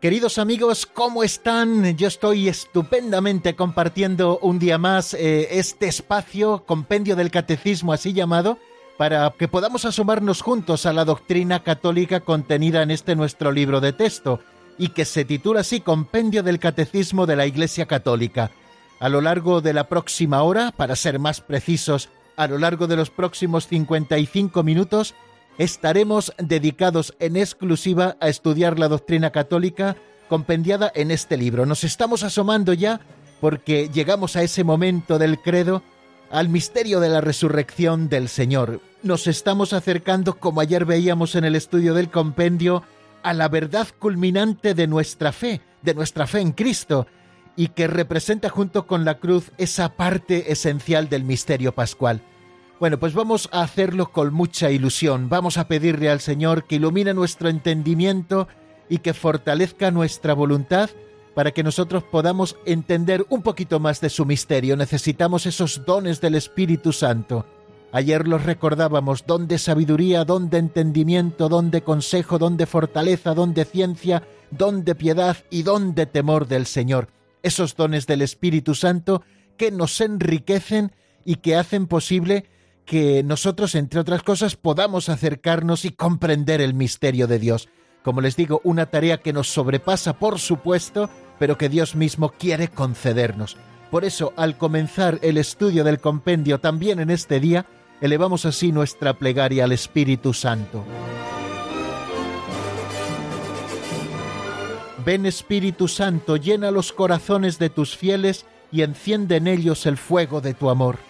Queridos amigos, ¿cómo están? Yo estoy estupendamente compartiendo un día más eh, este espacio, compendio del catecismo así llamado, para que podamos asomarnos juntos a la doctrina católica contenida en este nuestro libro de texto, y que se titula así Compendio del Catecismo de la Iglesia Católica. A lo largo de la próxima hora, para ser más precisos, a lo largo de los próximos 55 minutos, estaremos dedicados en exclusiva a estudiar la doctrina católica compendiada en este libro. Nos estamos asomando ya porque llegamos a ese momento del credo, al misterio de la resurrección del Señor. Nos estamos acercando, como ayer veíamos en el estudio del compendio, a la verdad culminante de nuestra fe, de nuestra fe en Cristo, y que representa junto con la cruz esa parte esencial del misterio pascual. Bueno, pues vamos a hacerlo con mucha ilusión. Vamos a pedirle al Señor que ilumine nuestro entendimiento y que fortalezca nuestra voluntad para que nosotros podamos entender un poquito más de su misterio. Necesitamos esos dones del Espíritu Santo. Ayer los recordábamos, don de sabiduría, don de entendimiento, don de consejo, don de fortaleza, don de ciencia, don de piedad y don de temor del Señor. Esos dones del Espíritu Santo que nos enriquecen y que hacen posible que nosotros, entre otras cosas, podamos acercarnos y comprender el misterio de Dios. Como les digo, una tarea que nos sobrepasa, por supuesto, pero que Dios mismo quiere concedernos. Por eso, al comenzar el estudio del compendio también en este día, elevamos así nuestra plegaria al Espíritu Santo. Ven Espíritu Santo, llena los corazones de tus fieles y enciende en ellos el fuego de tu amor.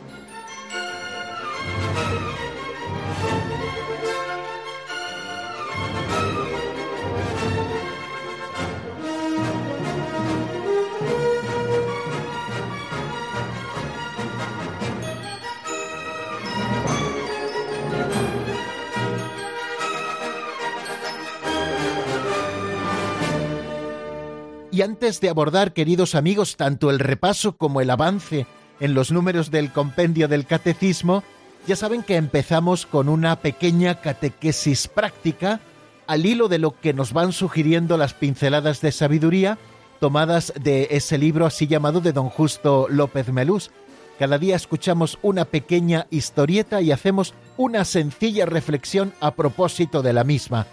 Y antes de abordar, queridos amigos, tanto el repaso como el avance en los números del compendio del catecismo, ya saben que empezamos con una pequeña catequesis práctica al hilo de lo que nos van sugiriendo las pinceladas de sabiduría tomadas de ese libro así llamado de don Justo López Melús. Cada día escuchamos una pequeña historieta y hacemos una sencilla reflexión a propósito de la misma.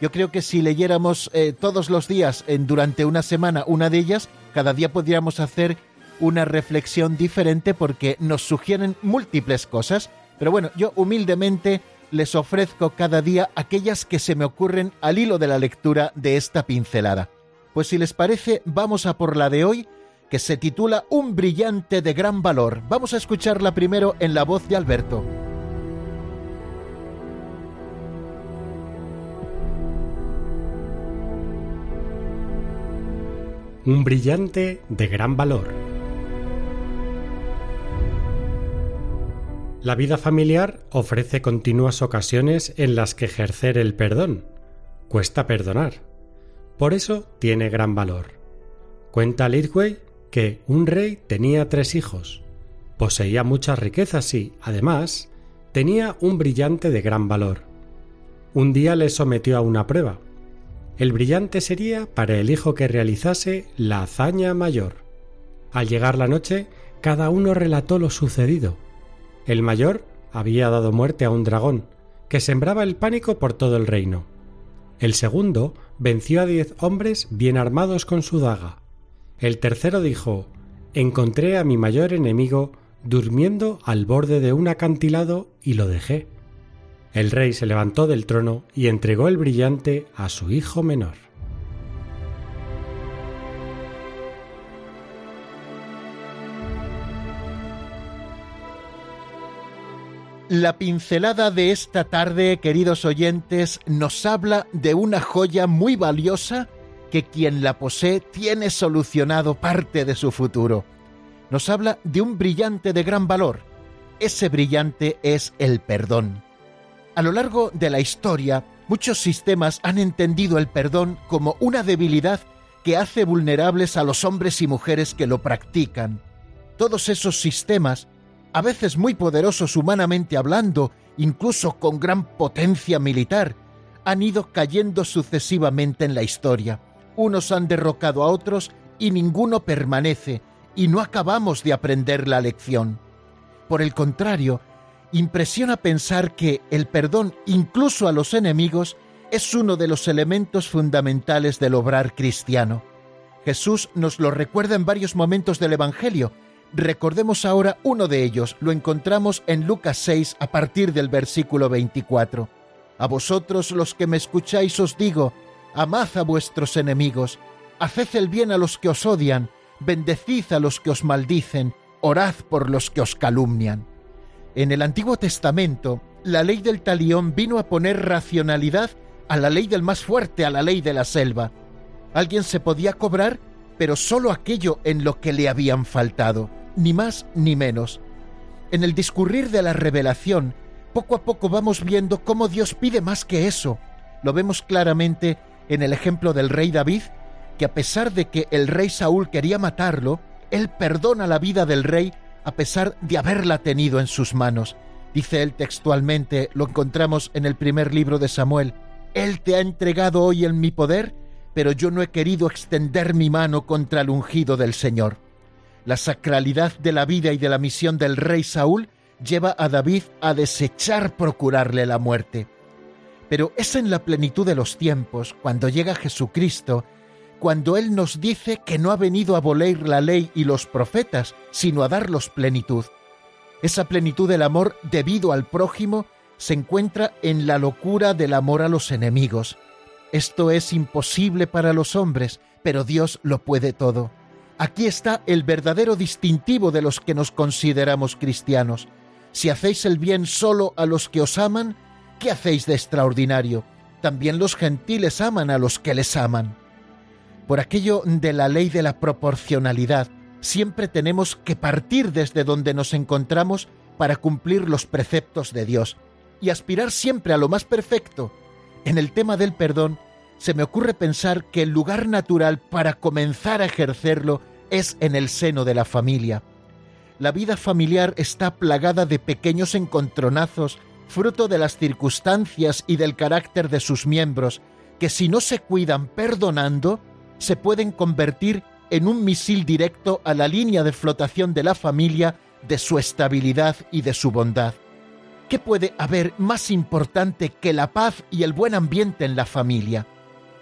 Yo creo que si leyéramos eh, todos los días en, durante una semana una de ellas, cada día podríamos hacer una reflexión diferente porque nos sugieren múltiples cosas. Pero bueno, yo humildemente les ofrezco cada día aquellas que se me ocurren al hilo de la lectura de esta pincelada. Pues si les parece, vamos a por la de hoy, que se titula Un brillante de gran valor. Vamos a escucharla primero en la voz de Alberto. Un brillante de gran valor. La vida familiar ofrece continuas ocasiones en las que ejercer el perdón. Cuesta perdonar. Por eso tiene gran valor. Cuenta Lidway que un rey tenía tres hijos. Poseía muchas riquezas y, además, tenía un brillante de gran valor. Un día le sometió a una prueba El brillante sería para el hijo que realizase la hazaña mayor. Al llegar la noche, cada uno relató lo sucedido. El mayor había dado muerte a un dragón, que sembraba el pánico por todo el reino. El segundo venció a diez hombres bien armados con su daga. El tercero dijo Encontré a mi mayor enemigo durmiendo al borde de un acantilado y lo dejé. El rey se levantó del trono y entregó el brillante a su hijo menor. La pincelada de esta tarde, queridos oyentes, nos habla de una joya muy valiosa que quien la posee tiene solucionado parte de su futuro. Nos habla de un brillante de gran valor. Ese brillante es el perdón. A lo largo de la historia, muchos sistemas han entendido el perdón como una debilidad que hace vulnerables a los hombres y mujeres que lo practican. Todos esos sistemas a veces muy poderosos humanamente hablando, incluso con gran potencia militar, han ido cayendo sucesivamente en la historia. Unos han derrocado a otros y ninguno permanece, y no acabamos de aprender la lección. Por el contrario, impresiona pensar que el perdón incluso a los enemigos es uno de los elementos fundamentales del obrar cristiano. Jesús nos lo recuerda en varios momentos del Evangelio, Recordemos ahora uno de ellos, lo encontramos en Lucas 6 a partir del versículo 24. A vosotros los que me escucháis os digo, amad a vuestros enemigos, haced el bien a los que os odian, bendecid a los que os maldicen, orad por los que os calumnian. En el Antiguo Testamento, la ley del talión vino a poner racionalidad a la ley del más fuerte, a la ley de la selva. Alguien se podía cobrar, pero sólo aquello en lo que le habían faltado ni más ni menos. En el discurrir de la revelación, poco a poco vamos viendo cómo Dios pide más que eso. Lo vemos claramente en el ejemplo del rey David, que a pesar de que el rey Saúl quería matarlo, él perdona la vida del rey a pesar de haberla tenido en sus manos. Dice él textualmente, lo encontramos en el primer libro de Samuel, Él te ha entregado hoy en mi poder, pero yo no he querido extender mi mano contra el ungido del Señor. La sacralidad de la vida y de la misión del rey Saúl lleva a David a desechar procurarle la muerte. Pero es en la plenitud de los tiempos, cuando llega Jesucristo, cuando Él nos dice que no ha venido a abolir la ley y los profetas, sino a darlos plenitud. Esa plenitud del amor debido al prójimo se encuentra en la locura del amor a los enemigos. Esto es imposible para los hombres, pero Dios lo puede todo. Aquí está el verdadero distintivo de los que nos consideramos cristianos. Si hacéis el bien solo a los que os aman, ¿qué hacéis de extraordinario? También los gentiles aman a los que les aman. Por aquello de la ley de la proporcionalidad, siempre tenemos que partir desde donde nos encontramos para cumplir los preceptos de Dios y aspirar siempre a lo más perfecto. En el tema del perdón, se me ocurre pensar que el lugar natural para comenzar a ejercerlo es en el seno de la familia. La vida familiar está plagada de pequeños encontronazos, fruto de las circunstancias y del carácter de sus miembros, que si no se cuidan perdonando, se pueden convertir en un misil directo a la línea de flotación de la familia, de su estabilidad y de su bondad. ¿Qué puede haber más importante que la paz y el buen ambiente en la familia?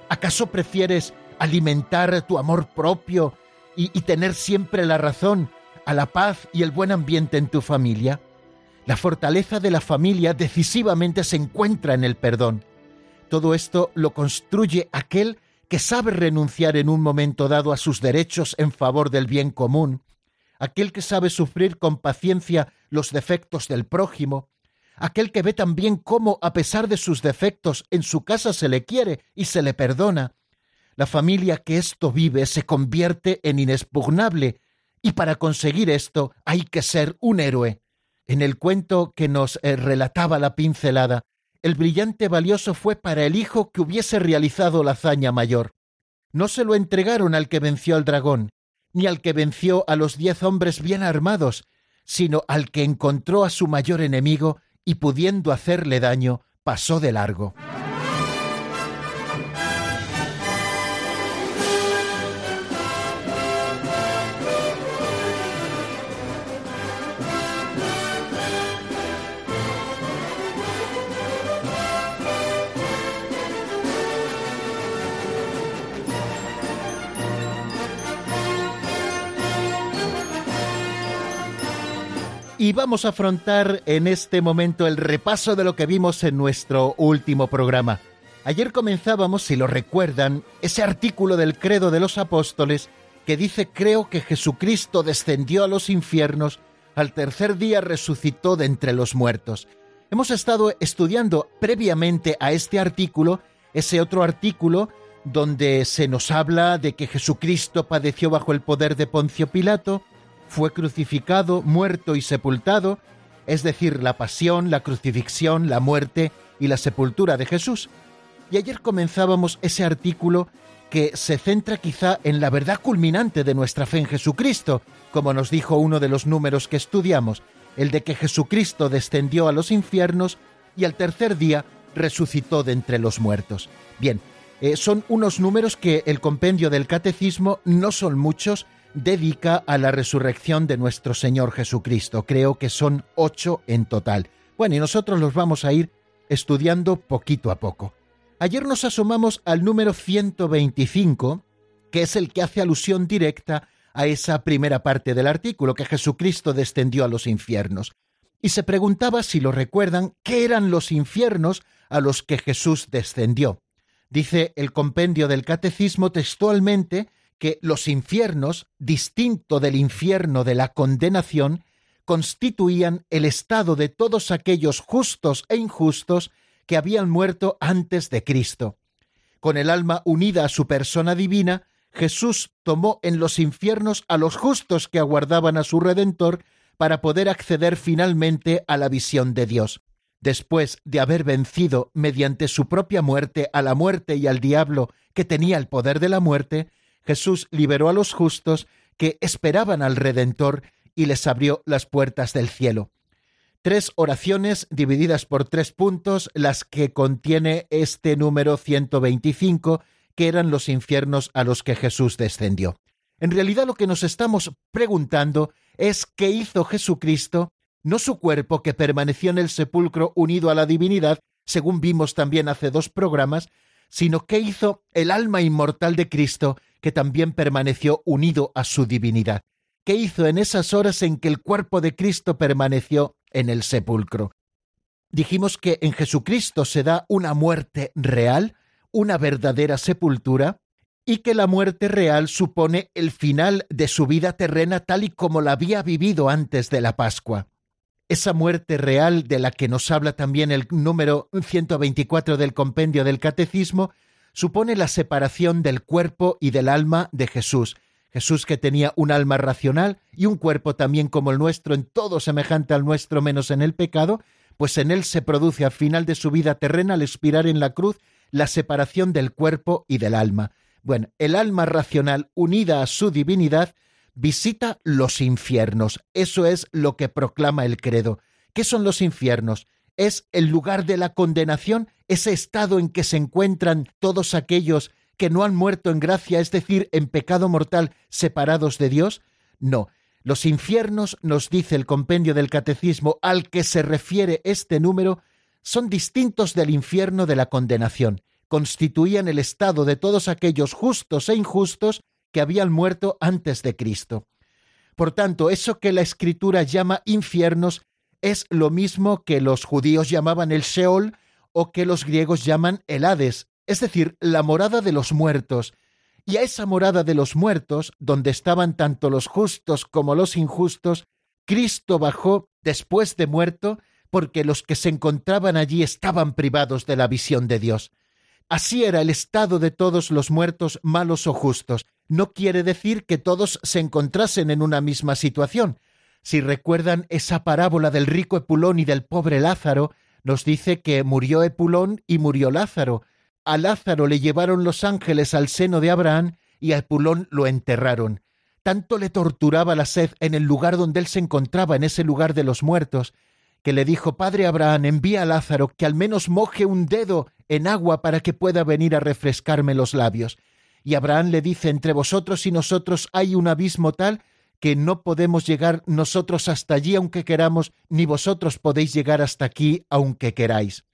¿Acaso prefieres alimentar tu amor propio y, tener siempre la razón a la paz y el buen ambiente en tu familia? La fortaleza de la familia decisivamente se encuentra en el perdón. Todo esto lo construye aquel que sabe renunciar en un momento dado a sus derechos en favor del bien común, aquel que sabe sufrir con paciencia los defectos del prójimo, aquel que ve también cómo, a pesar de sus defectos, en su casa se le quiere y se le perdona. La familia que esto vive se convierte en inexpugnable, y para conseguir esto hay que ser un héroe. En el cuento que nos eh, relataba la pincelada, el brillante valioso fue para el hijo que hubiese realizado la hazaña mayor. No se lo entregaron al que venció al dragón, ni al que venció a los diez hombres bien armados, sino al que encontró a su mayor enemigo y pudiendo hacerle daño, pasó de largo. Y vamos a afrontar en este momento el repaso de lo que vimos en nuestro último programa. Ayer comenzábamos, si lo recuerdan, ese artículo del credo de los apóstoles que dice creo que Jesucristo descendió a los infiernos, al tercer día resucitó de entre los muertos. Hemos estado estudiando previamente a este artículo ese otro artículo donde se nos habla de que Jesucristo padeció bajo el poder de Poncio Pilato, fue crucificado, muerto y sepultado, es decir, la pasión, la crucifixión, la muerte y la sepultura de Jesús. Y ayer comenzábamos ese artículo que se centra quizá en la verdad culminante de nuestra fe en Jesucristo, como nos dijo uno de los números que estudiamos, el de que Jesucristo descendió a los infiernos y al tercer día resucitó de entre los muertos. Bien, eh, son unos números que el compendio del catecismo, no son muchos, dedica a la resurrección de nuestro Señor Jesucristo. Creo que son ocho en total. Bueno, y nosotros los vamos a ir estudiando poquito a poco. Ayer nos asomamos al número 125, que es el que hace alusión directa a esa primera parte del artículo, que Jesucristo descendió a los infiernos. Y se preguntaba, si lo recuerdan, qué eran los infiernos a los que Jesús descendió. Dice el compendio del Catecismo textualmente que los infiernos, distinto del infierno de la condenación, constituían el estado de todos aquellos justos e injustos que habían muerto antes de Cristo. Con el alma unida a su persona divina, Jesús tomó en los infiernos a los justos que aguardaban a su Redentor para poder acceder finalmente a la visión de Dios. Después de haber vencido mediante su propia muerte a la muerte y al diablo que tenía el poder de la muerte, Jesús liberó a los justos que esperaban al Redentor y les abrió las puertas del cielo. Tres oraciones divididas por tres puntos, las que contiene este número 125, que eran los infiernos a los que Jesús descendió. En realidad lo que nos estamos preguntando es qué hizo Jesucristo, no su cuerpo que permaneció en el sepulcro unido a la divinidad, según vimos también hace dos programas, sino qué hizo el alma inmortal de Cristo que también permaneció unido a su divinidad. ¿Qué hizo en esas horas en que el cuerpo de Cristo permaneció en el sepulcro? Dijimos que en Jesucristo se da una muerte real, una verdadera sepultura, y que la muerte real supone el final de su vida terrena tal y como la había vivido antes de la Pascua. Esa muerte real de la que nos habla también el número 124 del compendio del Catecismo supone la separación del cuerpo y del alma de Jesús. Jesús que tenía un alma racional y un cuerpo también como el nuestro, en todo semejante al nuestro menos en el pecado, pues en él se produce al final de su vida terrena al expirar en la cruz la separación del cuerpo y del alma. Bueno, el alma racional unida a su divinidad visita los infiernos. Eso es lo que proclama el credo. ¿Qué son los infiernos? Es el lugar de la condenación, ese estado en que se encuentran todos aquellos que no han muerto en gracia, es decir, en pecado mortal, separados de Dios. No, los infiernos, nos dice el compendio del catecismo al que se refiere este número, son distintos del infierno de la condenación, constituían el estado de todos aquellos justos e injustos que habían muerto antes de Cristo. Por tanto, eso que la Escritura llama infiernos es lo mismo que los judíos llamaban el Sheol o que los griegos llaman el Hades, es decir, la morada de los muertos. Y a esa morada de los muertos, donde estaban tanto los justos como los injustos, Cristo bajó después de muerto porque los que se encontraban allí estaban privados de la visión de Dios. Así era el estado de todos los muertos, malos o justos. No quiere decir que todos se encontrasen en una misma situación. Si recuerdan esa parábola del rico Epulón y del pobre Lázaro, nos dice que murió Epulón y murió Lázaro. A Lázaro le llevaron los ángeles al seno de Abraham y a Epulón lo enterraron. Tanto le torturaba la sed en el lugar donde él se encontraba, en ese lugar de los muertos, que le dijo, Padre Abraham, envía a Lázaro que al menos moje un dedo en agua para que pueda venir a refrescarme los labios. Y Abraham le dice, entre vosotros y nosotros hay un abismo tal que no podemos llegar nosotros hasta allí aunque queramos, ni vosotros podéis llegar hasta aquí aunque queráis.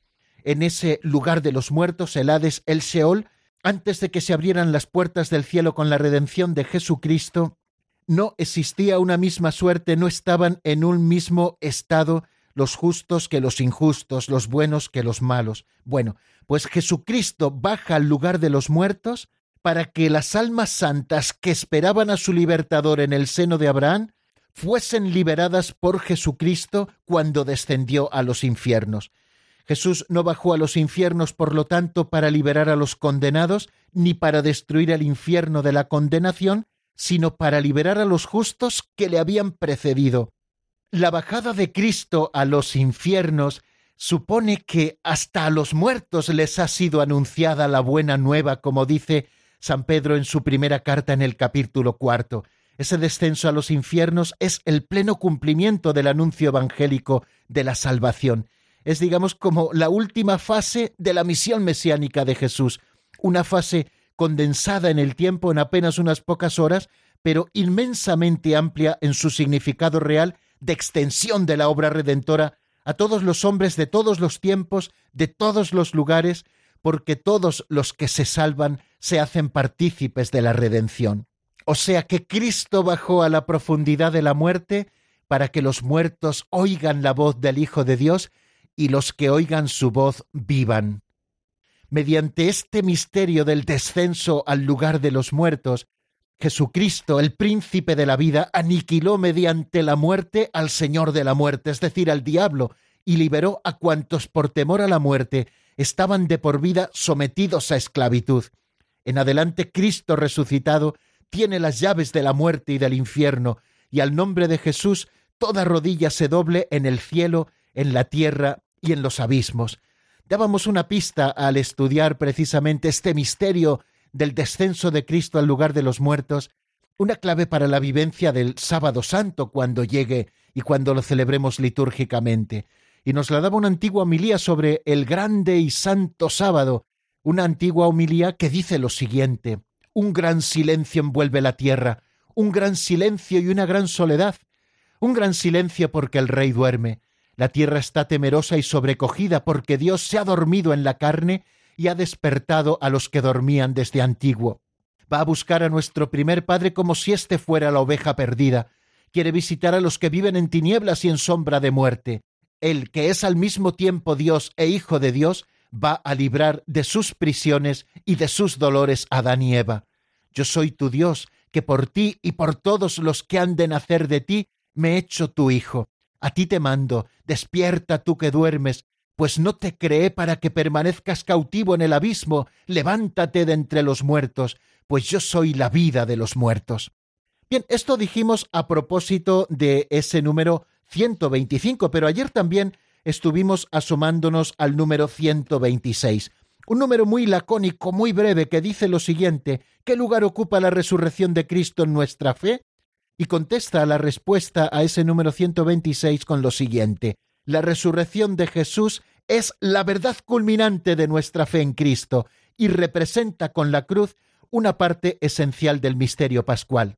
En ese lugar de los muertos, el Hades, el Seol, antes de que se abrieran las puertas del cielo con la redención de Jesucristo, no existía una misma suerte, no estaban en un mismo estado los justos que los injustos, los buenos que los malos. Bueno, pues Jesucristo baja al lugar de los muertos para que las almas santas que esperaban a su libertador en el seno de Abraham fuesen liberadas por Jesucristo cuando descendió a los infiernos. Jesús no bajó a los infiernos, por lo tanto, para liberar a los condenados, ni para destruir el infierno de la condenación, sino para liberar a los justos que le habían precedido. La bajada de Cristo a los infiernos supone que hasta a los muertos les ha sido anunciada la buena nueva, como dice San Pedro en su primera carta en el capítulo cuarto. Ese descenso a los infiernos es el pleno cumplimiento del anuncio evangélico de la salvación es, digamos, como la última fase de la misión mesiánica de Jesús, una fase condensada en el tiempo en apenas unas pocas horas, pero inmensamente amplia en su significado real de extensión de la obra redentora a todos los hombres de todos los tiempos, de todos los lugares, porque todos los que se salvan se hacen partícipes de la redención. O sea que Cristo bajó a la profundidad de la muerte para que los muertos oigan la voz del Hijo de Dios y los que oigan su voz vivan. Mediante este misterio del descenso al lugar de los muertos, Jesucristo, el príncipe de la vida, aniquiló mediante la muerte al Señor de la muerte, es decir, al diablo, y liberó a cuantos por temor a la muerte estaban de por vida sometidos a esclavitud. En adelante Cristo resucitado tiene las llaves de la muerte y del infierno, y al nombre de Jesús toda rodilla se doble en el cielo, en la tierra y en los abismos. Dábamos una pista al estudiar precisamente este misterio del descenso de Cristo al lugar de los muertos, una clave para la vivencia del sábado santo cuando llegue y cuando lo celebremos litúrgicamente. Y nos la daba una antigua homilía sobre el grande y santo sábado, una antigua homilía que dice lo siguiente, un gran silencio envuelve la tierra, un gran silencio y una gran soledad, un gran silencio porque el rey duerme, la tierra está temerosa y sobrecogida porque Dios se ha dormido en la carne y ha despertado a los que dormían desde antiguo. Va a buscar a nuestro primer Padre como si éste fuera la oveja perdida. Quiere visitar a los que viven en tinieblas y en sombra de muerte. Él, que es al mismo tiempo Dios e Hijo de Dios, va a librar de sus prisiones y de sus dolores a Adán y Eva. Yo soy tu Dios, que por ti y por todos los que han de nacer de ti me he hecho tu Hijo. A ti te mando, despierta tú que duermes, pues no te creé para que permanezcas cautivo en el abismo, levántate de entre los muertos, pues yo soy la vida de los muertos. Bien, esto dijimos a propósito de ese número 125, pero ayer también estuvimos asomándonos al número 126, un número muy lacónico, muy breve, que dice lo siguiente, ¿qué lugar ocupa la resurrección de Cristo en nuestra fe? y contesta la respuesta a ese número 126 con lo siguiente. La resurrección de Jesús es la verdad culminante de nuestra fe en Cristo y representa con la cruz una parte esencial del misterio pascual.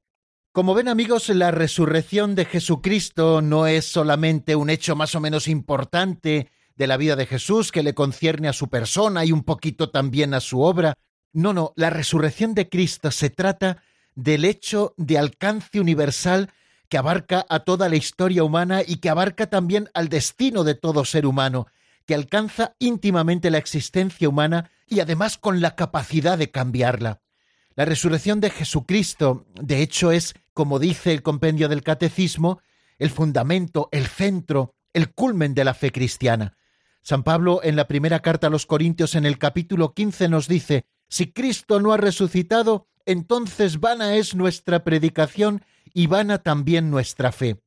Como ven amigos, la resurrección de Jesucristo no es solamente un hecho más o menos importante de la vida de Jesús que le concierne a su persona y un poquito también a su obra. No, no, la resurrección de Cristo se trata del hecho de alcance universal que abarca a toda la historia humana y que abarca también al destino de todo ser humano, que alcanza íntimamente la existencia humana y además con la capacidad de cambiarla. La resurrección de Jesucristo, de hecho, es, como dice el compendio del Catecismo, el fundamento, el centro, el culmen de la fe cristiana. San Pablo en la primera carta a los Corintios en el capítulo 15 nos dice, si Cristo no ha resucitado, entonces vana es nuestra predicación y vana también nuestra fe.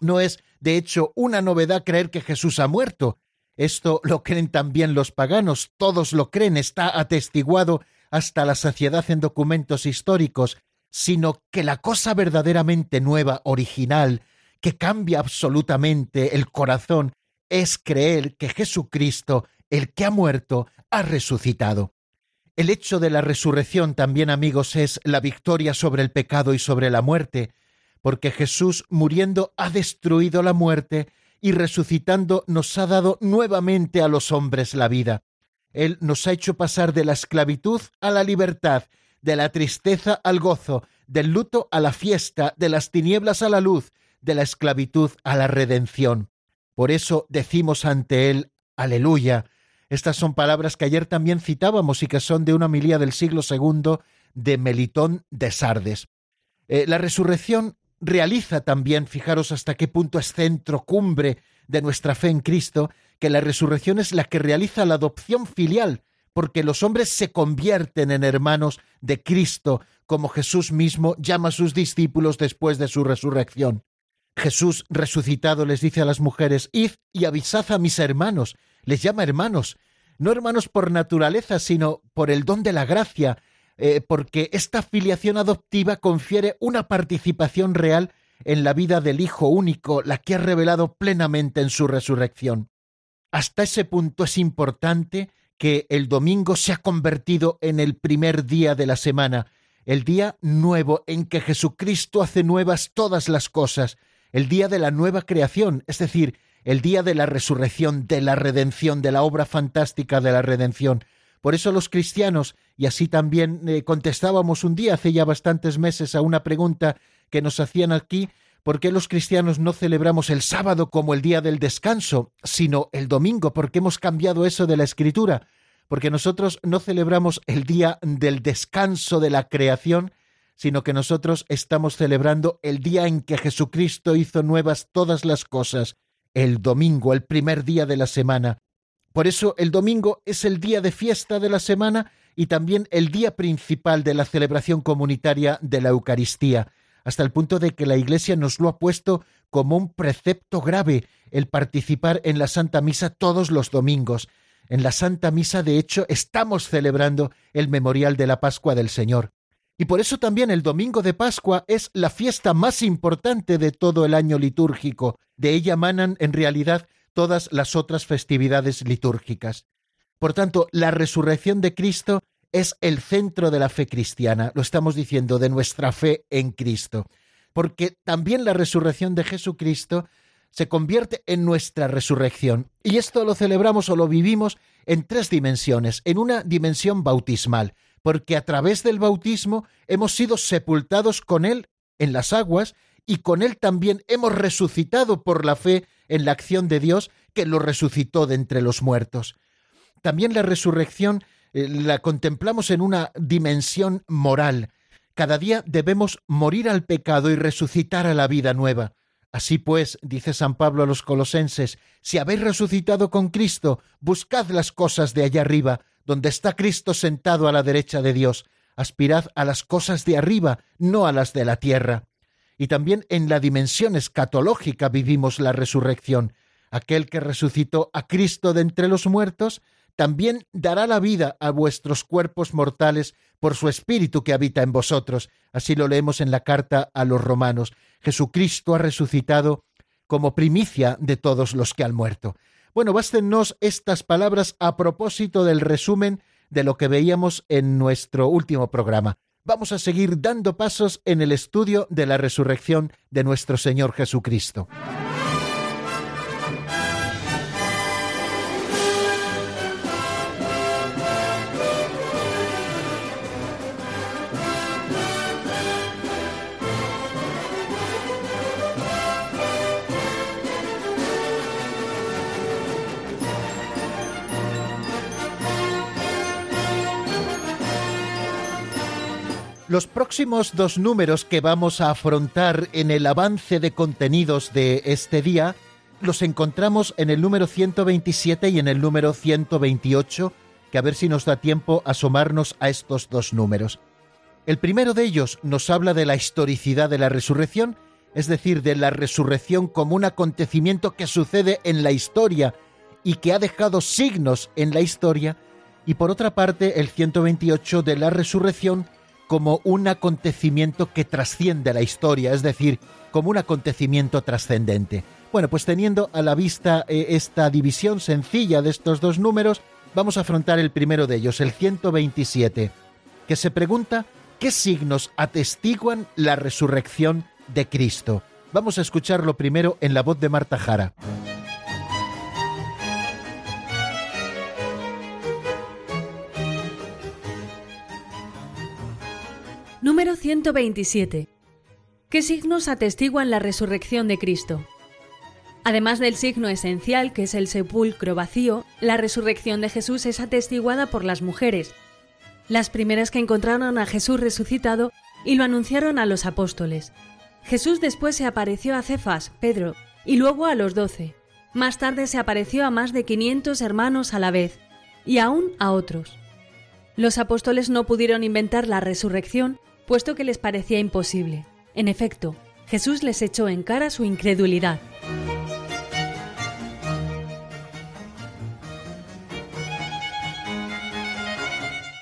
No es, de hecho, una novedad creer que Jesús ha muerto. Esto lo creen también los paganos, todos lo creen, está atestiguado hasta la saciedad en documentos históricos, sino que la cosa verdaderamente nueva, original, que cambia absolutamente el corazón, es creer que Jesucristo, el que ha muerto, ha resucitado. El hecho de la resurrección también, amigos, es la victoria sobre el pecado y sobre la muerte, porque Jesús, muriendo, ha destruido la muerte y resucitando nos ha dado nuevamente a los hombres la vida. Él nos ha hecho pasar de la esclavitud a la libertad, de la tristeza al gozo, del luto a la fiesta, de las tinieblas a la luz, de la esclavitud a la redención. Por eso decimos ante Él, aleluya. Estas son palabras que ayer también citábamos y que son de una homilía del siglo II de Melitón de Sardes. Eh, la resurrección realiza también, fijaros hasta qué punto es centro, cumbre de nuestra fe en Cristo, que la resurrección es la que realiza la adopción filial, porque los hombres se convierten en hermanos de Cristo, como Jesús mismo llama a sus discípulos después de su resurrección. Jesús resucitado les dice a las mujeres, Id y avisad a mis hermanos, les llama hermanos, no hermanos por naturaleza, sino por el don de la gracia, eh, porque esta filiación adoptiva confiere una participación real en la vida del Hijo único, la que ha revelado plenamente en su resurrección. Hasta ese punto es importante que el domingo se ha convertido en el primer día de la semana, el día nuevo en que Jesucristo hace nuevas todas las cosas, el día de la nueva creación, es decir, el día de la resurrección, de la redención, de la obra fantástica de la redención. Por eso los cristianos, y así también eh, contestábamos un día hace ya bastantes meses a una pregunta que nos hacían aquí, ¿por qué los cristianos no celebramos el sábado como el día del descanso, sino el domingo? ¿Por qué hemos cambiado eso de la escritura? Porque nosotros no celebramos el día del descanso de la creación, sino que nosotros estamos celebrando el día en que Jesucristo hizo nuevas todas las cosas, el domingo, el primer día de la semana. Por eso el domingo es el día de fiesta de la semana y también el día principal de la celebración comunitaria de la Eucaristía, hasta el punto de que la Iglesia nos lo ha puesto como un precepto grave el participar en la Santa Misa todos los domingos. En la Santa Misa, de hecho, estamos celebrando el memorial de la Pascua del Señor. Y por eso también el domingo de Pascua es la fiesta más importante de todo el año litúrgico. De ella manan en realidad todas las otras festividades litúrgicas. Por tanto, la resurrección de Cristo es el centro de la fe cristiana, lo estamos diciendo, de nuestra fe en Cristo. Porque también la resurrección de Jesucristo se convierte en nuestra resurrección. Y esto lo celebramos o lo vivimos en tres dimensiones. En una dimensión bautismal, porque a través del bautismo hemos sido sepultados con Él en las aguas y con Él también hemos resucitado por la fe en la acción de Dios que lo resucitó de entre los muertos. También la resurrección la contemplamos en una dimensión moral. Cada día debemos morir al pecado y resucitar a la vida nueva. Así pues, dice San Pablo a los colosenses, si habéis resucitado con Cristo, buscad las cosas de allá arriba, donde está Cristo sentado a la derecha de Dios. Aspirad a las cosas de arriba, no a las de la tierra. Y también en la dimensión escatológica vivimos la resurrección. Aquel que resucitó a Cristo de entre los muertos, también dará la vida a vuestros cuerpos mortales por su espíritu que habita en vosotros. Así lo leemos en la carta a los romanos. Jesucristo ha resucitado como primicia de todos los que han muerto. Bueno, bástenos estas palabras a propósito del resumen de lo que veíamos en nuestro último programa. Vamos a seguir dando pasos en el estudio de la resurrección de nuestro Señor Jesucristo. Los próximos dos números que vamos a afrontar en el avance de contenidos de este día los encontramos en el número 127 y en el número 128, que a ver si nos da tiempo asomarnos a estos dos números. El primero de ellos nos habla de la historicidad de la resurrección, es decir, de la resurrección como un acontecimiento que sucede en la historia y que ha dejado signos en la historia, y por otra parte el 128 de la resurrección como un acontecimiento que trasciende la historia, es decir, como un acontecimiento trascendente. Bueno, pues teniendo a la vista eh, esta división sencilla de estos dos números, vamos a afrontar el primero de ellos, el 127, que se pregunta qué signos atestiguan la resurrección de Cristo. Vamos a escucharlo primero en la voz de Marta Jara. 127. ¿Qué signos atestiguan la resurrección de Cristo? Además del signo esencial, que es el sepulcro vacío, la resurrección de Jesús es atestiguada por las mujeres, las primeras que encontraron a Jesús resucitado y lo anunciaron a los apóstoles. Jesús después se apareció a Cefas, Pedro, y luego a los doce. Más tarde se apareció a más de 500 hermanos a la vez, y aún a otros. Los apóstoles no pudieron inventar la resurrección, puesto que les parecía imposible. En efecto, Jesús les echó en cara su incredulidad.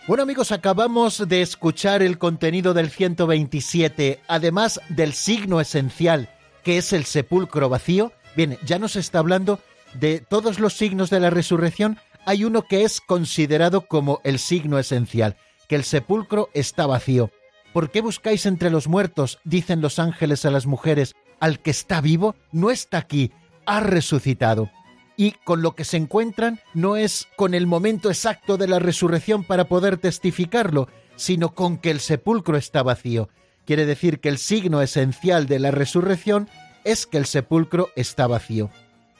Bueno amigos, acabamos de escuchar el contenido del 127, además del signo esencial, que es el sepulcro vacío. Bien, ya nos está hablando de todos los signos de la resurrección, hay uno que es considerado como el signo esencial, que el sepulcro está vacío. ¿Por qué buscáis entre los muertos? dicen los ángeles a las mujeres, al que está vivo no está aquí, ha resucitado y con lo que se encuentran no es con el momento exacto de la resurrección para poder testificarlo, sino con que el sepulcro está vacío. Quiere decir que el signo esencial de la resurrección es que el sepulcro está vacío.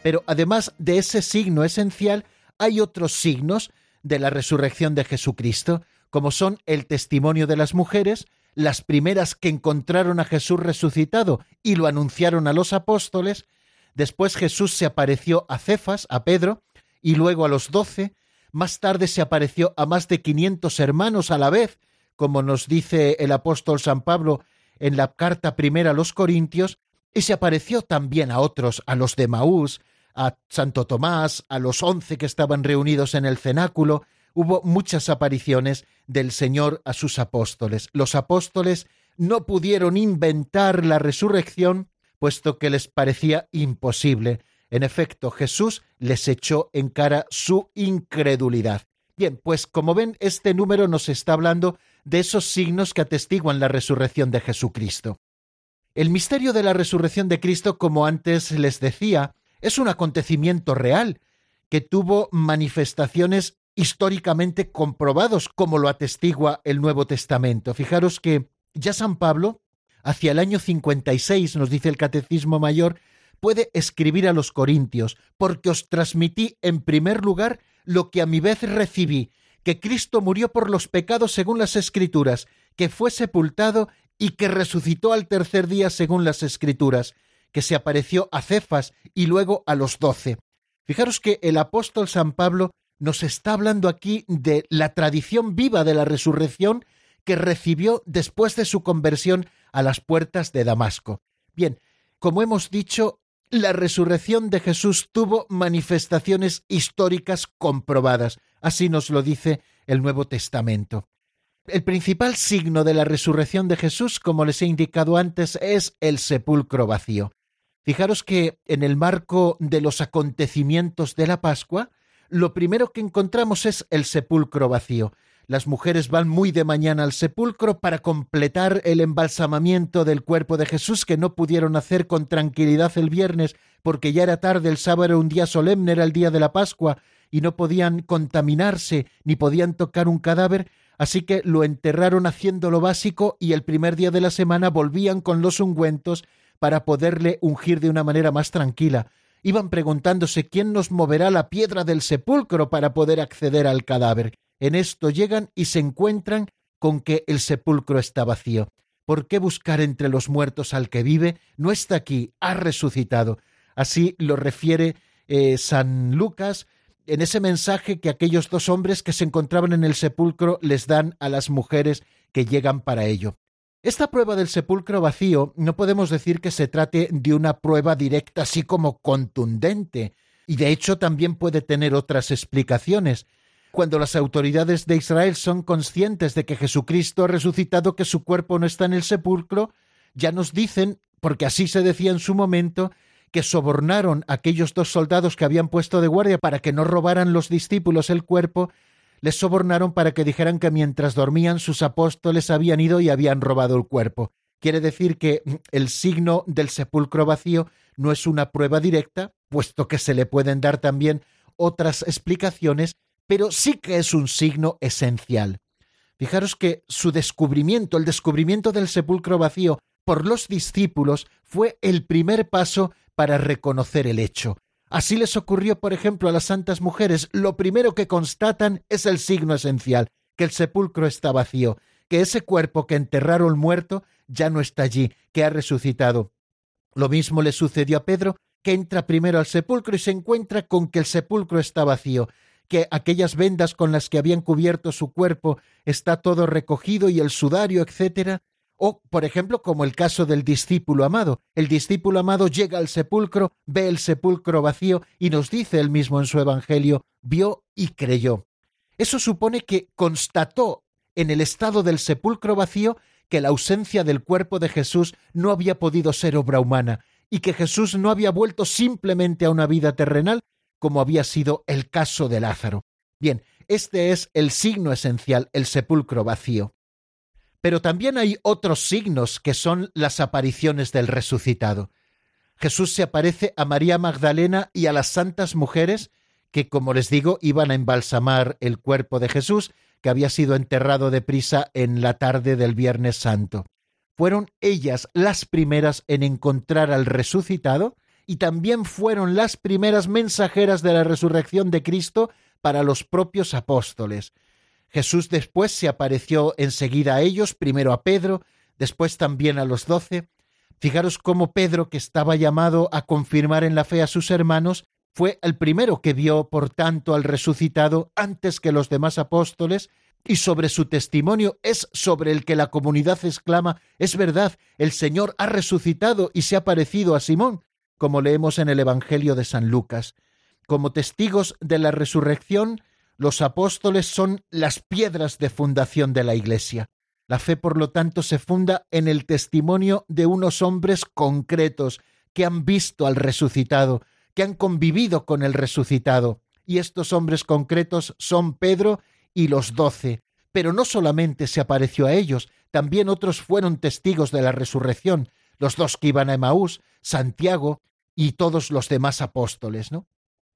Pero además de ese signo esencial, hay otros signos de la resurrección de Jesucristo, como son el testimonio de las mujeres, las primeras que encontraron a Jesús resucitado y lo anunciaron a los apóstoles, Después Jesús se apareció a Cefas, a Pedro, y luego a los doce. Más tarde se apareció a más de quinientos hermanos a la vez, como nos dice el apóstol San Pablo en la carta primera a los Corintios, y se apareció también a otros, a los de Maús, a Santo Tomás, a los once que estaban reunidos en el cenáculo. Hubo muchas apariciones del Señor a sus apóstoles. Los apóstoles no pudieron inventar la resurrección puesto que les parecía imposible. En efecto, Jesús les echó en cara su incredulidad. Bien, pues como ven, este número nos está hablando de esos signos que atestiguan la resurrección de Jesucristo. El misterio de la resurrección de Cristo, como antes les decía, es un acontecimiento real, que tuvo manifestaciones históricamente comprobados, como lo atestigua el Nuevo Testamento. Fijaros que ya San Pablo hacia el año 56, nos dice el Catecismo Mayor, puede escribir a los Corintios, porque os transmití en primer lugar lo que a mi vez recibí, que Cristo murió por los pecados según las Escrituras, que fue sepultado y que resucitó al tercer día según las Escrituras, que se apareció a Cefas y luego a los doce. Fijaros que el apóstol San Pablo nos está hablando aquí de la tradición viva de la resurrección que recibió después de su conversión a las puertas de Damasco. Bien, como hemos dicho, la resurrección de Jesús tuvo manifestaciones históricas comprobadas, así nos lo dice el Nuevo Testamento. El principal signo de la resurrección de Jesús, como les he indicado antes, es el sepulcro vacío. Fijaros que en el marco de los acontecimientos de la Pascua, lo primero que encontramos es el sepulcro vacío. Las mujeres van muy de mañana al sepulcro para completar el embalsamamiento del cuerpo de Jesús que no pudieron hacer con tranquilidad el viernes porque ya era tarde, el sábado era un día solemne, era el día de la Pascua y no podían contaminarse ni podían tocar un cadáver, así que lo enterraron haciendo lo básico y el primer día de la semana volvían con los ungüentos para poderle ungir de una manera más tranquila. Iban preguntándose quién nos moverá la piedra del sepulcro para poder acceder al cadáver. En esto llegan y se encuentran con que el sepulcro está vacío. ¿Por qué buscar entre los muertos al que vive? No está aquí, ha resucitado. Así lo refiere eh, San Lucas en ese mensaje que aquellos dos hombres que se encontraban en el sepulcro les dan a las mujeres que llegan para ello. Esta prueba del sepulcro vacío no podemos decir que se trate de una prueba directa así como contundente, y de hecho también puede tener otras explicaciones. Cuando las autoridades de Israel son conscientes de que Jesucristo ha resucitado, que su cuerpo no está en el sepulcro, ya nos dicen, porque así se decía en su momento, que sobornaron a aquellos dos soldados que habían puesto de guardia para que no robaran los discípulos el cuerpo, les sobornaron para que dijeran que mientras dormían sus apóstoles habían ido y habían robado el cuerpo. Quiere decir que el signo del sepulcro vacío no es una prueba directa, puesto que se le pueden dar también otras explicaciones pero sí que es un signo esencial. Fijaros que su descubrimiento, el descubrimiento del sepulcro vacío por los discípulos, fue el primer paso para reconocer el hecho. Así les ocurrió, por ejemplo, a las santas mujeres. Lo primero que constatan es el signo esencial, que el sepulcro está vacío, que ese cuerpo que enterraron muerto ya no está allí, que ha resucitado. Lo mismo le sucedió a Pedro, que entra primero al sepulcro y se encuentra con que el sepulcro está vacío que aquellas vendas con las que habían cubierto su cuerpo está todo recogido y el sudario, etcétera, o, por ejemplo, como el caso del discípulo amado. El discípulo amado llega al sepulcro, ve el sepulcro vacío y nos dice él mismo en su Evangelio, vio y creyó. Eso supone que constató en el estado del sepulcro vacío que la ausencia del cuerpo de Jesús no había podido ser obra humana y que Jesús no había vuelto simplemente a una vida terrenal, como había sido el caso de Lázaro. Bien, este es el signo esencial, el sepulcro vacío. Pero también hay otros signos que son las apariciones del resucitado. Jesús se aparece a María Magdalena y a las santas mujeres que, como les digo, iban a embalsamar el cuerpo de Jesús, que había sido enterrado deprisa en la tarde del Viernes Santo. Fueron ellas las primeras en encontrar al resucitado y también fueron las primeras mensajeras de la resurrección de Cristo para los propios apóstoles. Jesús después se apareció enseguida a ellos, primero a Pedro, después también a los doce. Fijaros cómo Pedro, que estaba llamado a confirmar en la fe a sus hermanos, fue el primero que vio, por tanto, al resucitado antes que los demás apóstoles, y sobre su testimonio es sobre el que la comunidad exclama, es verdad, el Señor ha resucitado y se ha parecido a Simón como leemos en el Evangelio de San Lucas. Como testigos de la resurrección, los apóstoles son las piedras de fundación de la Iglesia. La fe, por lo tanto, se funda en el testimonio de unos hombres concretos que han visto al resucitado, que han convivido con el resucitado. Y estos hombres concretos son Pedro y los doce. Pero no solamente se apareció a ellos, también otros fueron testigos de la resurrección, los dos que iban a Emaús, Santiago, y todos los demás apóstoles, ¿no?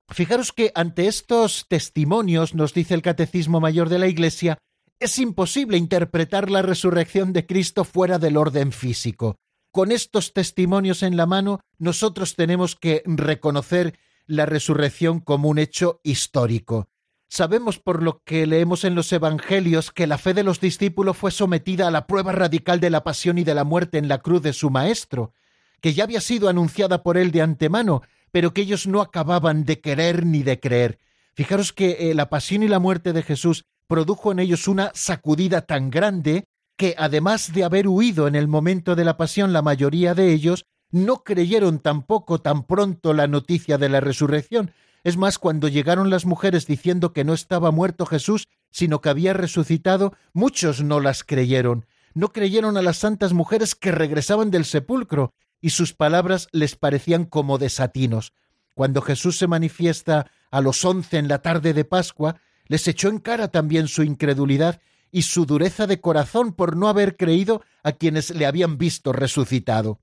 Fijaros que ante estos testimonios, nos dice el Catecismo Mayor de la Iglesia, es imposible interpretar la resurrección de Cristo fuera del orden físico. Con estos testimonios en la mano, nosotros tenemos que reconocer la resurrección como un hecho histórico. Sabemos por lo que leemos en los Evangelios que la fe de los discípulos fue sometida a la prueba radical de la pasión y de la muerte en la cruz de su Maestro, que ya había sido anunciada por él de antemano, pero que ellos no acababan de querer ni de creer. Fijaros que eh, la pasión y la muerte de Jesús produjo en ellos una sacudida tan grande que, además de haber huido en el momento de la pasión la mayoría de ellos, no creyeron tampoco tan pronto la noticia de la resurrección. Es más, cuando llegaron las mujeres diciendo que no estaba muerto Jesús, sino que había resucitado, muchos no las creyeron. No creyeron a las santas mujeres que regresaban del sepulcro, y sus palabras les parecían como desatinos. Cuando Jesús se manifiesta a los once en la tarde de Pascua, les echó en cara también su incredulidad y su dureza de corazón por no haber creído a quienes le habían visto resucitado.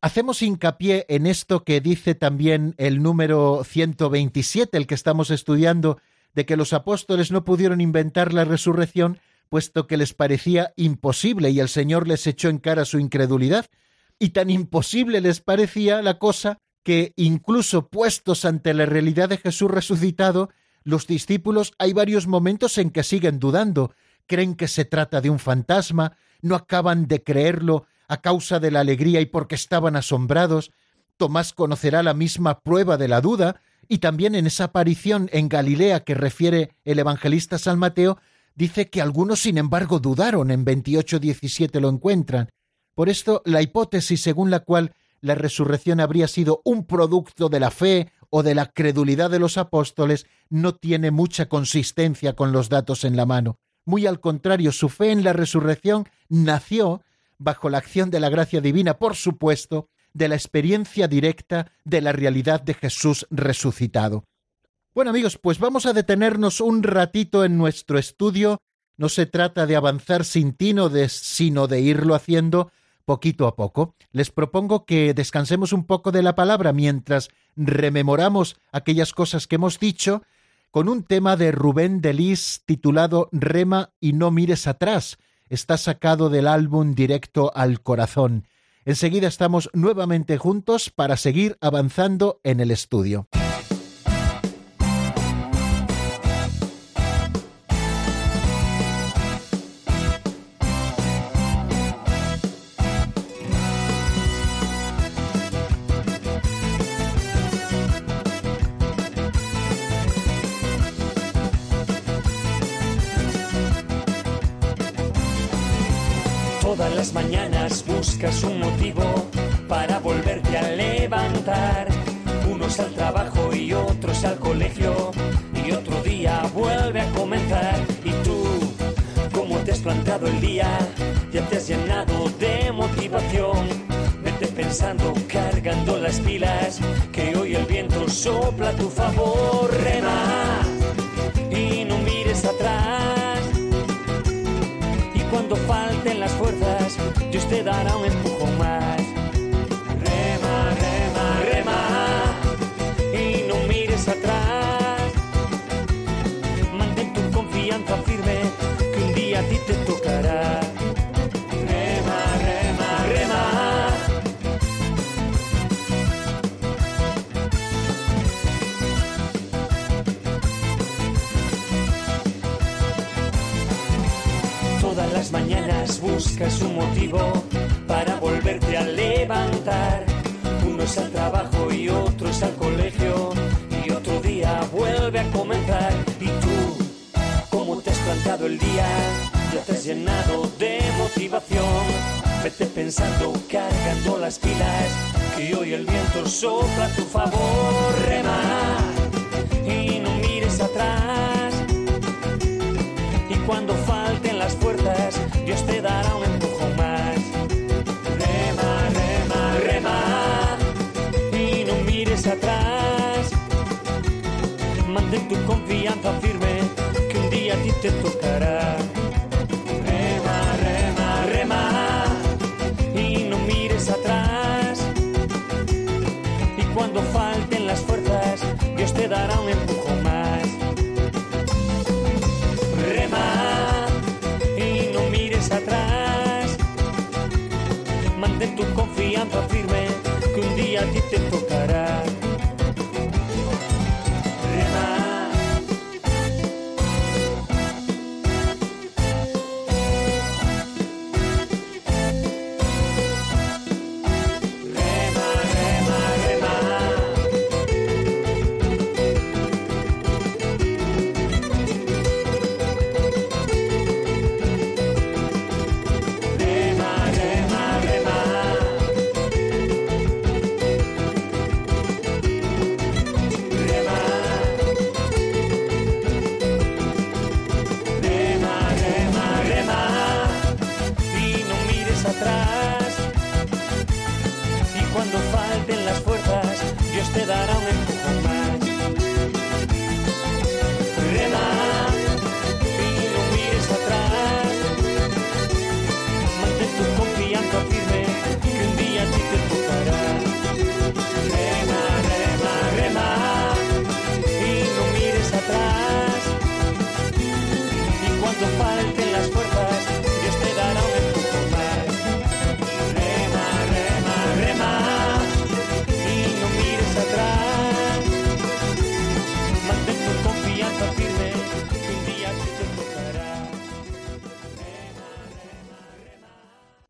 Hacemos hincapié en esto que dice también el número 127, el que estamos estudiando, de que los apóstoles no pudieron inventar la resurrección, puesto que les parecía imposible y el Señor les echó en cara su incredulidad, y tan imposible les parecía la cosa que, incluso puestos ante la realidad de Jesús resucitado, los discípulos hay varios momentos en que siguen dudando, creen que se trata de un fantasma, no acaban de creerlo a causa de la alegría y porque estaban asombrados. Tomás conocerá la misma prueba de la duda, y también en esa aparición en Galilea que refiere el evangelista San Mateo, dice que algunos sin embargo dudaron, en 28.17 lo encuentran, por esto, la hipótesis según la cual la resurrección habría sido un producto de la fe o de la credulidad de los apóstoles no tiene mucha consistencia con los datos en la mano. Muy al contrario, su fe en la resurrección nació bajo la acción de la gracia divina, por supuesto, de la experiencia directa de la realidad de Jesús resucitado. Bueno amigos, pues vamos a detenernos un ratito en nuestro estudio. No se trata de avanzar sin tino, sino de irlo haciendo poquito a poco, les propongo que descansemos un poco de la palabra mientras rememoramos aquellas cosas que hemos dicho, con un tema de Rubén Delis titulado Rema y no mires atrás. Está sacado del álbum Directo al Corazón. Enseguida estamos nuevamente juntos para seguir avanzando en el estudio. Buscas un motivo para volverte a levantar. Unos al trabajo y otros al colegio y otro día vuelve a comenzar. Y tú, como te has plantado el día, ya te has llenado de motivación. Vete pensando, cargando las pilas, que hoy el viento sopla a tu favor. Rema dará un empujón más. Rema, rema, rema y no mires atrás. Mantén tu confianza firme que un día a ti te tocará. Rema, rema, rema. Todas las mañanas buscas un motivo volverte a levantar. Unos al trabajo y otros al colegio y otro día vuelve a comenzar. Y tú, como te has plantado el día, ya te has llenado de motivación. Vete pensando, cargando las pilas, que hoy el viento sopla a tu favor. Rema y no mires atrás. Confianza firme,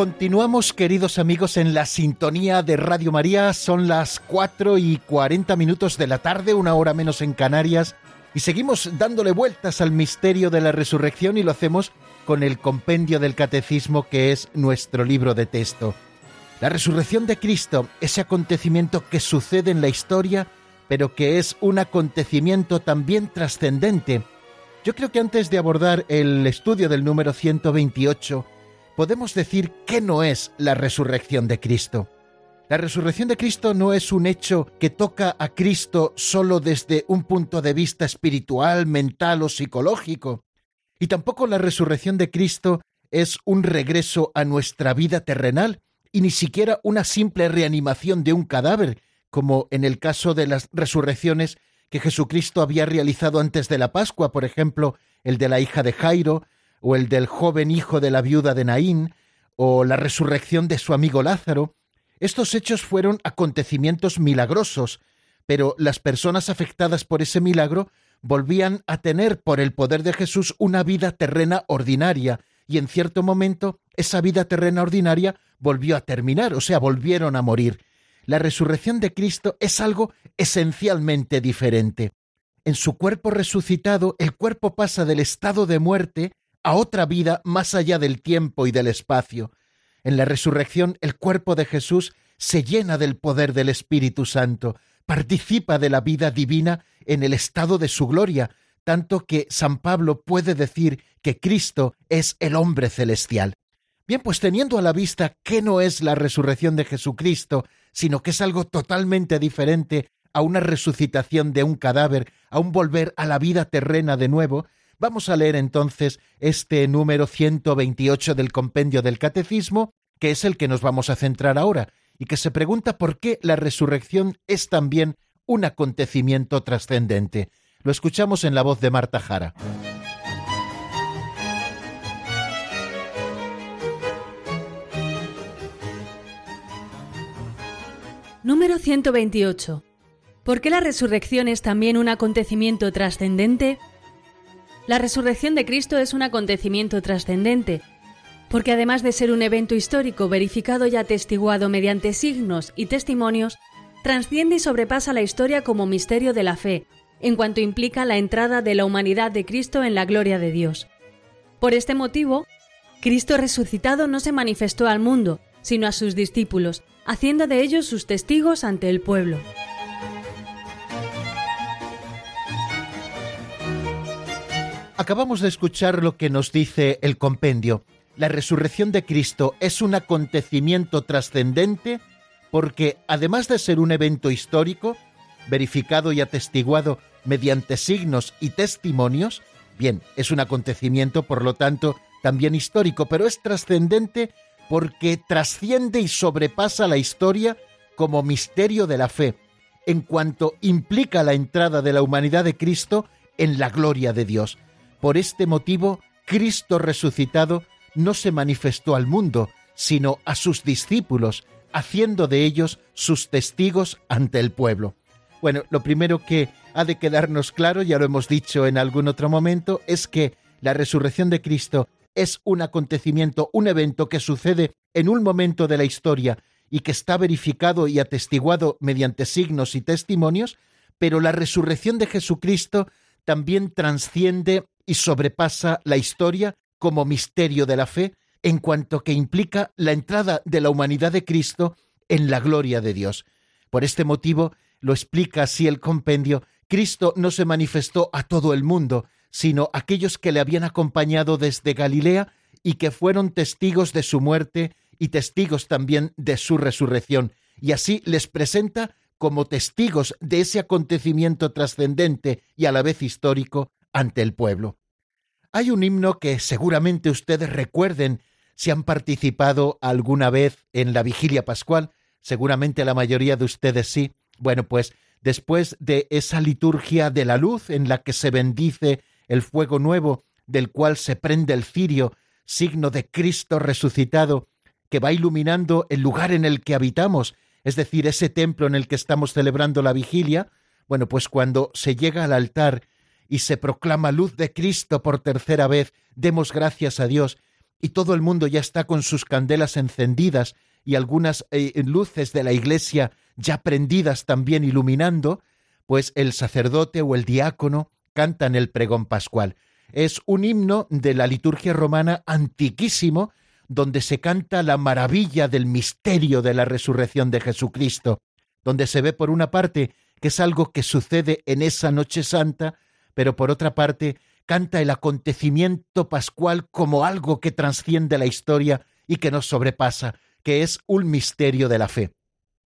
Continuamos, queridos amigos, en la sintonía de Radio María. Son las 4 y 40 minutos de la tarde, una hora menos en Canarias, y seguimos dándole vueltas al misterio de la resurrección y lo hacemos con el compendio del catecismo que es nuestro libro de texto. La resurrección de Cristo, ese acontecimiento que sucede en la historia, pero que es un acontecimiento también trascendente. Yo creo que antes de abordar el estudio del número 128, podemos decir que no es la resurrección de Cristo. La resurrección de Cristo no es un hecho que toca a Cristo solo desde un punto de vista espiritual, mental o psicológico. Y tampoco la resurrección de Cristo es un regreso a nuestra vida terrenal y ni siquiera una simple reanimación de un cadáver, como en el caso de las resurrecciones que Jesucristo había realizado antes de la Pascua, por ejemplo, el de la hija de Jairo, o el del joven hijo de la viuda de Naín, o la resurrección de su amigo Lázaro, estos hechos fueron acontecimientos milagrosos, pero las personas afectadas por ese milagro volvían a tener por el poder de Jesús una vida terrena ordinaria, y en cierto momento esa vida terrena ordinaria volvió a terminar, o sea, volvieron a morir. La resurrección de Cristo es algo esencialmente diferente. En su cuerpo resucitado, el cuerpo pasa del estado de muerte a otra vida más allá del tiempo y del espacio. En la resurrección el cuerpo de Jesús se llena del poder del Espíritu Santo, participa de la vida divina en el estado de su gloria, tanto que San Pablo puede decir que Cristo es el hombre celestial. Bien, pues teniendo a la vista que no es la resurrección de Jesucristo, sino que es algo totalmente diferente a una resucitación de un cadáver, a un volver a la vida terrena de nuevo, Vamos a leer entonces este número 128 del compendio del Catecismo, que es el que nos vamos a centrar ahora, y que se pregunta por qué la resurrección es también un acontecimiento trascendente. Lo escuchamos en la voz de Marta Jara. Número 128. ¿Por qué la resurrección es también un acontecimiento trascendente? La resurrección de Cristo es un acontecimiento trascendente, porque además de ser un evento histórico verificado y atestiguado mediante signos y testimonios, transciende y sobrepasa la historia como misterio de la fe, en cuanto implica la entrada de la humanidad de Cristo en la gloria de Dios. Por este motivo, Cristo resucitado no se manifestó al mundo, sino a sus discípulos, haciendo de ellos sus testigos ante el pueblo. Acabamos de escuchar lo que nos dice el compendio. La resurrección de Cristo es un acontecimiento trascendente porque, además de ser un evento histórico, verificado y atestiguado mediante signos y testimonios, bien, es un acontecimiento, por lo tanto, también histórico, pero es trascendente porque trasciende y sobrepasa la historia como misterio de la fe, en cuanto implica la entrada de la humanidad de Cristo en la gloria de Dios. Por este motivo, Cristo resucitado no se manifestó al mundo, sino a sus discípulos, haciendo de ellos sus testigos ante el pueblo. Bueno, lo primero que ha de quedarnos claro, ya lo hemos dicho en algún otro momento, es que la resurrección de Cristo es un acontecimiento, un evento que sucede en un momento de la historia y que está verificado y atestiguado mediante signos y testimonios, pero la resurrección de Jesucristo también transciende y sobrepasa la historia como misterio de la fe en cuanto que implica la entrada de la humanidad de Cristo en la gloria de Dios. Por este motivo, lo explica así el compendio, Cristo no se manifestó a todo el mundo, sino a aquellos que le habían acompañado desde Galilea y que fueron testigos de su muerte y testigos también de su resurrección, y así les presenta como testigos de ese acontecimiento trascendente y a la vez histórico ante el pueblo. Hay un himno que seguramente ustedes recuerden si han participado alguna vez en la vigilia pascual, seguramente la mayoría de ustedes sí. Bueno, pues después de esa liturgia de la luz en la que se bendice el fuego nuevo, del cual se prende el cirio, signo de Cristo resucitado, que va iluminando el lugar en el que habitamos es decir, ese templo en el que estamos celebrando la vigilia, bueno, pues cuando se llega al altar y se proclama luz de Cristo por tercera vez, demos gracias a Dios, y todo el mundo ya está con sus candelas encendidas y algunas eh, luces de la iglesia ya prendidas también iluminando, pues el sacerdote o el diácono cantan el pregón pascual. Es un himno de la liturgia romana antiquísimo donde se canta la maravilla del misterio de la resurrección de Jesucristo, donde se ve por una parte que es algo que sucede en esa noche santa, pero por otra parte canta el acontecimiento pascual como algo que trasciende la historia y que nos sobrepasa, que es un misterio de la fe.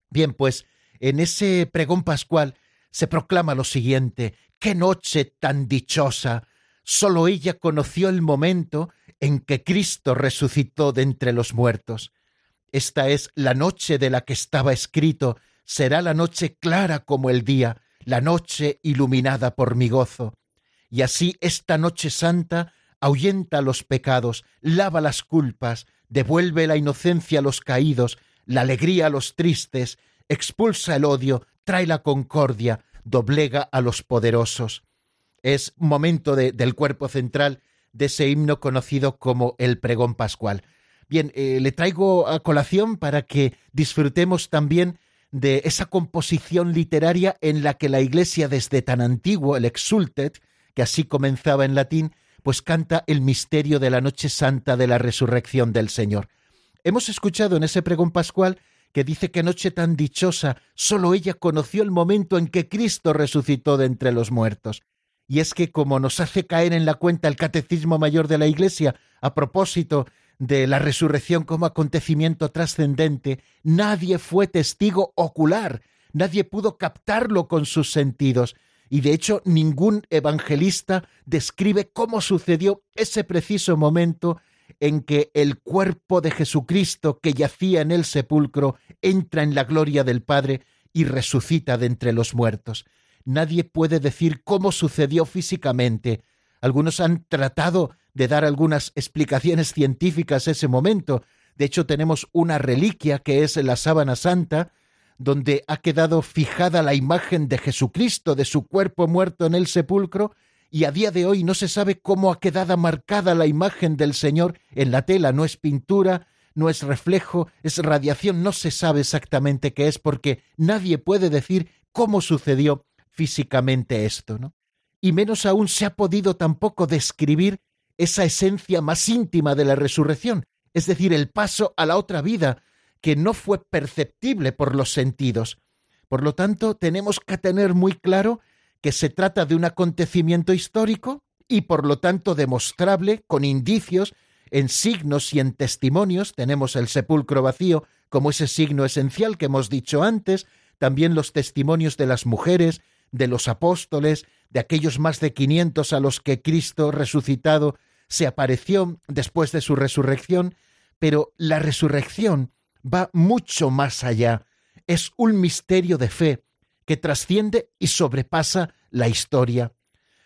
Bien, pues en ese pregón pascual se proclama lo siguiente, qué noche tan dichosa. Solo ella conoció el momento en que Cristo resucitó de entre los muertos. Esta es la noche de la que estaba escrito, será la noche clara como el día, la noche iluminada por mi gozo. Y así esta noche santa ahuyenta los pecados, lava las culpas, devuelve la inocencia a los caídos, la alegría a los tristes, expulsa el odio, trae la concordia, doblega a los poderosos. Es momento del cuerpo central de ese himno conocido como el pregón pascual. Bien, eh, le traigo a colación para que disfrutemos también de esa composición literaria en la que la Iglesia desde tan antiguo, el Exultet, que así comenzaba en latín, pues canta el misterio de la noche santa de la resurrección del Señor. Hemos escuchado en ese pregón pascual que dice que noche tan dichosa, sólo ella conoció el momento en que Cristo resucitó de entre los muertos. Y es que como nos hace caer en la cuenta el Catecismo Mayor de la Iglesia, a propósito de la resurrección como acontecimiento trascendente, nadie fue testigo ocular, nadie pudo captarlo con sus sentidos, y de hecho ningún evangelista describe cómo sucedió ese preciso momento en que el cuerpo de Jesucristo que yacía en el sepulcro entra en la gloria del Padre y resucita de entre los muertos. Nadie puede decir cómo sucedió físicamente. Algunos han tratado de dar algunas explicaciones científicas ese momento. De hecho, tenemos una reliquia que es la sábana santa, donde ha quedado fijada la imagen de Jesucristo, de su cuerpo muerto en el sepulcro, y a día de hoy no se sabe cómo ha quedado marcada la imagen del Señor en la tela, no es pintura, no es reflejo, es radiación, no se sabe exactamente qué es porque nadie puede decir cómo sucedió físicamente esto, ¿no? Y menos aún se ha podido tampoco describir esa esencia más íntima de la resurrección, es decir, el paso a la otra vida, que no fue perceptible por los sentidos. Por lo tanto, tenemos que tener muy claro que se trata de un acontecimiento histórico y por lo tanto demostrable con indicios en signos y en testimonios. Tenemos el sepulcro vacío como ese signo esencial que hemos dicho antes, también los testimonios de las mujeres, de los apóstoles, de aquellos más de quinientos a los que Cristo resucitado se apareció después de su resurrección, pero la resurrección va mucho más allá. Es un misterio de fe que trasciende y sobrepasa la historia.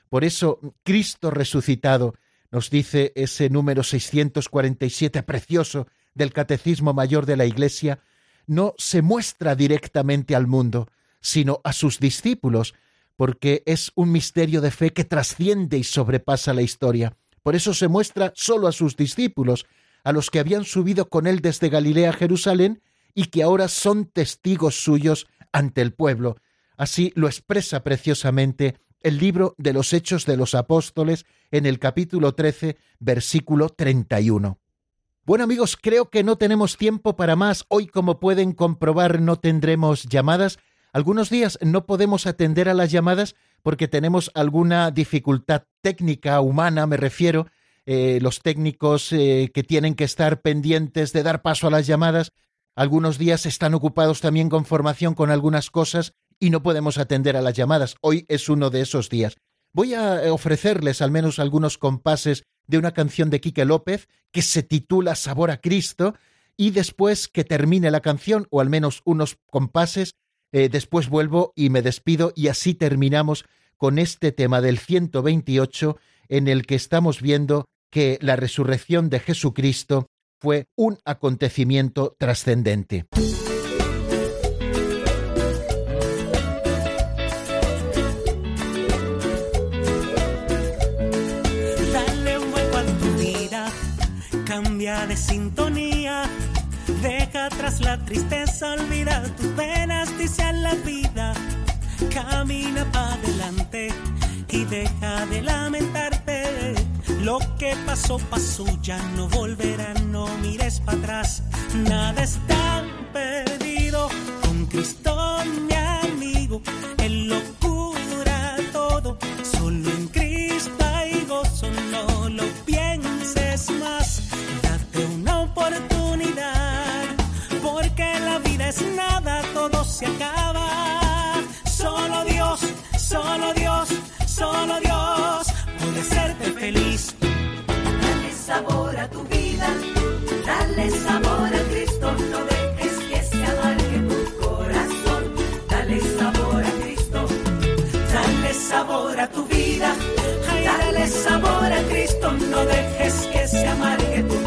Por eso, Cristo resucitado, nos dice ese número 647 precioso del Catecismo Mayor de la Iglesia, no se muestra directamente al mundo, sino a sus discípulos, porque es un misterio de fe que trasciende y sobrepasa la historia. Por eso se muestra solo a sus discípulos, a los que habían subido con él desde Galilea a Jerusalén y que ahora son testigos suyos ante el pueblo. Así lo expresa preciosamente el libro de los Hechos de los Apóstoles en el capítulo 13, versículo 31. Bueno amigos, creo que no tenemos tiempo para más. Hoy, como pueden comprobar, no tendremos llamadas. Algunos días no podemos atender a las llamadas porque tenemos alguna dificultad técnica, humana, me refiero, eh, los técnicos eh, que tienen que estar pendientes de dar paso a las llamadas. Algunos días están ocupados también con formación con algunas cosas y no podemos atender a las llamadas. Hoy es uno de esos días. Voy a eh, ofrecerles al menos algunos compases de una canción de Quique López que se titula Sabor a Cristo y después que termine la canción o al menos unos compases, después vuelvo y me despido y así terminamos con este tema del 128 en el que estamos viendo que la resurrección de Jesucristo fue un acontecimiento trascendente. Dale un vuelco a tu vida, cambia de sintonía, deja atrás la tristeza, olvida tus penas, dice la vida, camina para adelante y deja de lamentarte. Lo que pasó, pasó, ya no volverá, no mires para atrás. Nada es tan perdido con Cristo, mi amigo. En locura todo, solo en Cristo hay gozo, no lo pienses más. Date una oportunidad, porque la vida es nada, todo se acaba. Solo Dios puede hacerte feliz. Dale sabor a tu vida, dale sabor a Cristo, no dejes que se amargue tu corazón. Dale sabor a Cristo, Dale sabor a tu vida, dale sabor a Cristo, no dejes que se amargue tu corazón.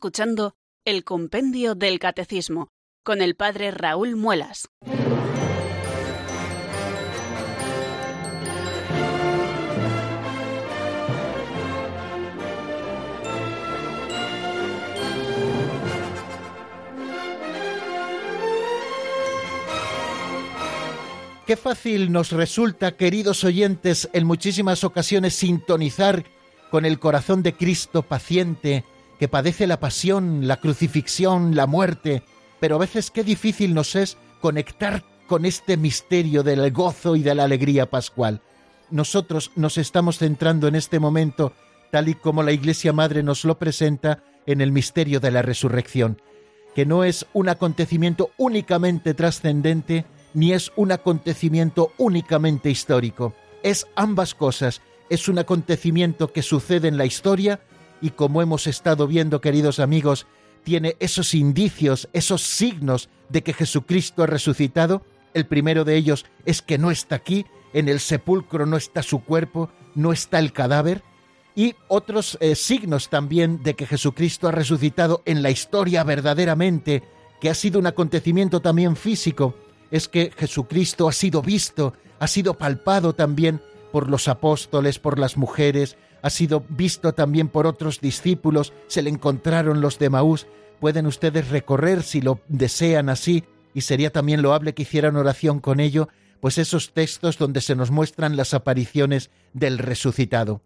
Escuchando el Compendio del Catecismo con el Padre Raúl Muelas. Qué fácil nos resulta, queridos oyentes, en muchísimas ocasiones sintonizar con el corazón de Cristo paciente, que padece la pasión, la crucifixión, la muerte, pero a veces qué difícil nos es conectar con este misterio del gozo y de la alegría pascual. Nosotros nos estamos centrando en este momento, tal y como la Iglesia Madre nos lo presenta, en el misterio de la resurrección, que no es un acontecimiento únicamente trascendente, ni es un acontecimiento únicamente histórico. Es ambas cosas. Es un acontecimiento que sucede en la historia y como hemos estado viendo, queridos amigos, tiene esos indicios, esos signos de que Jesucristo ha resucitado. El primero de ellos es que no está aquí, en el sepulcro no está su cuerpo, no está el cadáver. Y otros eh, signos también de que Jesucristo ha resucitado en la historia verdaderamente, que ha sido un acontecimiento también físico, es que Jesucristo ha sido visto, ha sido palpado también por los apóstoles, por las mujeres, ha sido visto también por otros discípulos, se le encontraron los de Maús. Pueden ustedes recorrer, si lo desean así, y sería también loable que hicieran oración con ello, pues esos textos donde se nos muestran las apariciones del resucitado.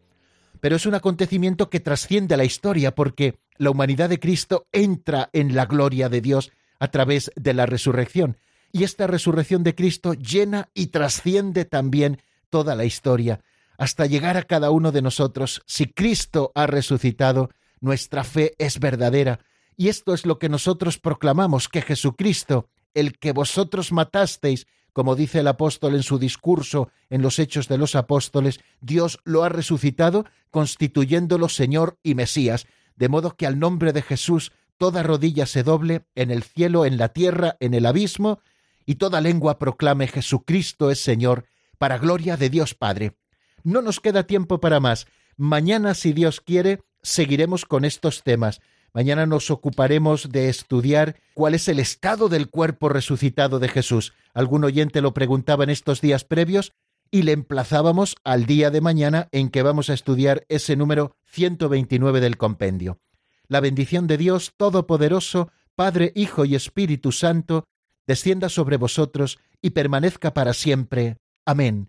Pero es un acontecimiento que trasciende la historia porque la humanidad de Cristo entra en la gloria de Dios a través de la resurrección y esta resurrección de Cristo llena y trasciende también toda la historia, hasta llegar a cada uno de nosotros. Si Cristo ha resucitado, nuestra fe es verdadera, y esto es lo que nosotros proclamamos, que Jesucristo, el que vosotros matasteis, como dice el apóstol en su discurso en los Hechos de los Apóstoles, Dios lo ha resucitado, constituyéndolo Señor y Mesías, de modo que al nombre de Jesús toda rodilla se doble en el cielo, en la tierra, en el abismo, y toda lengua proclame Jesucristo es Señor, para gloria de Dios Padre. No nos queda tiempo para más. Mañana, si Dios quiere, seguiremos con estos temas. Mañana nos ocuparemos de estudiar cuál es el estado del cuerpo resucitado de Jesús. Algún oyente lo preguntaba en estos días previos y le emplazábamos al día de mañana en que vamos a estudiar ese número 129 del compendio. La bendición de Dios Todopoderoso, Padre, Hijo y Espíritu Santo, descienda sobre vosotros y permanezca para siempre. Amén.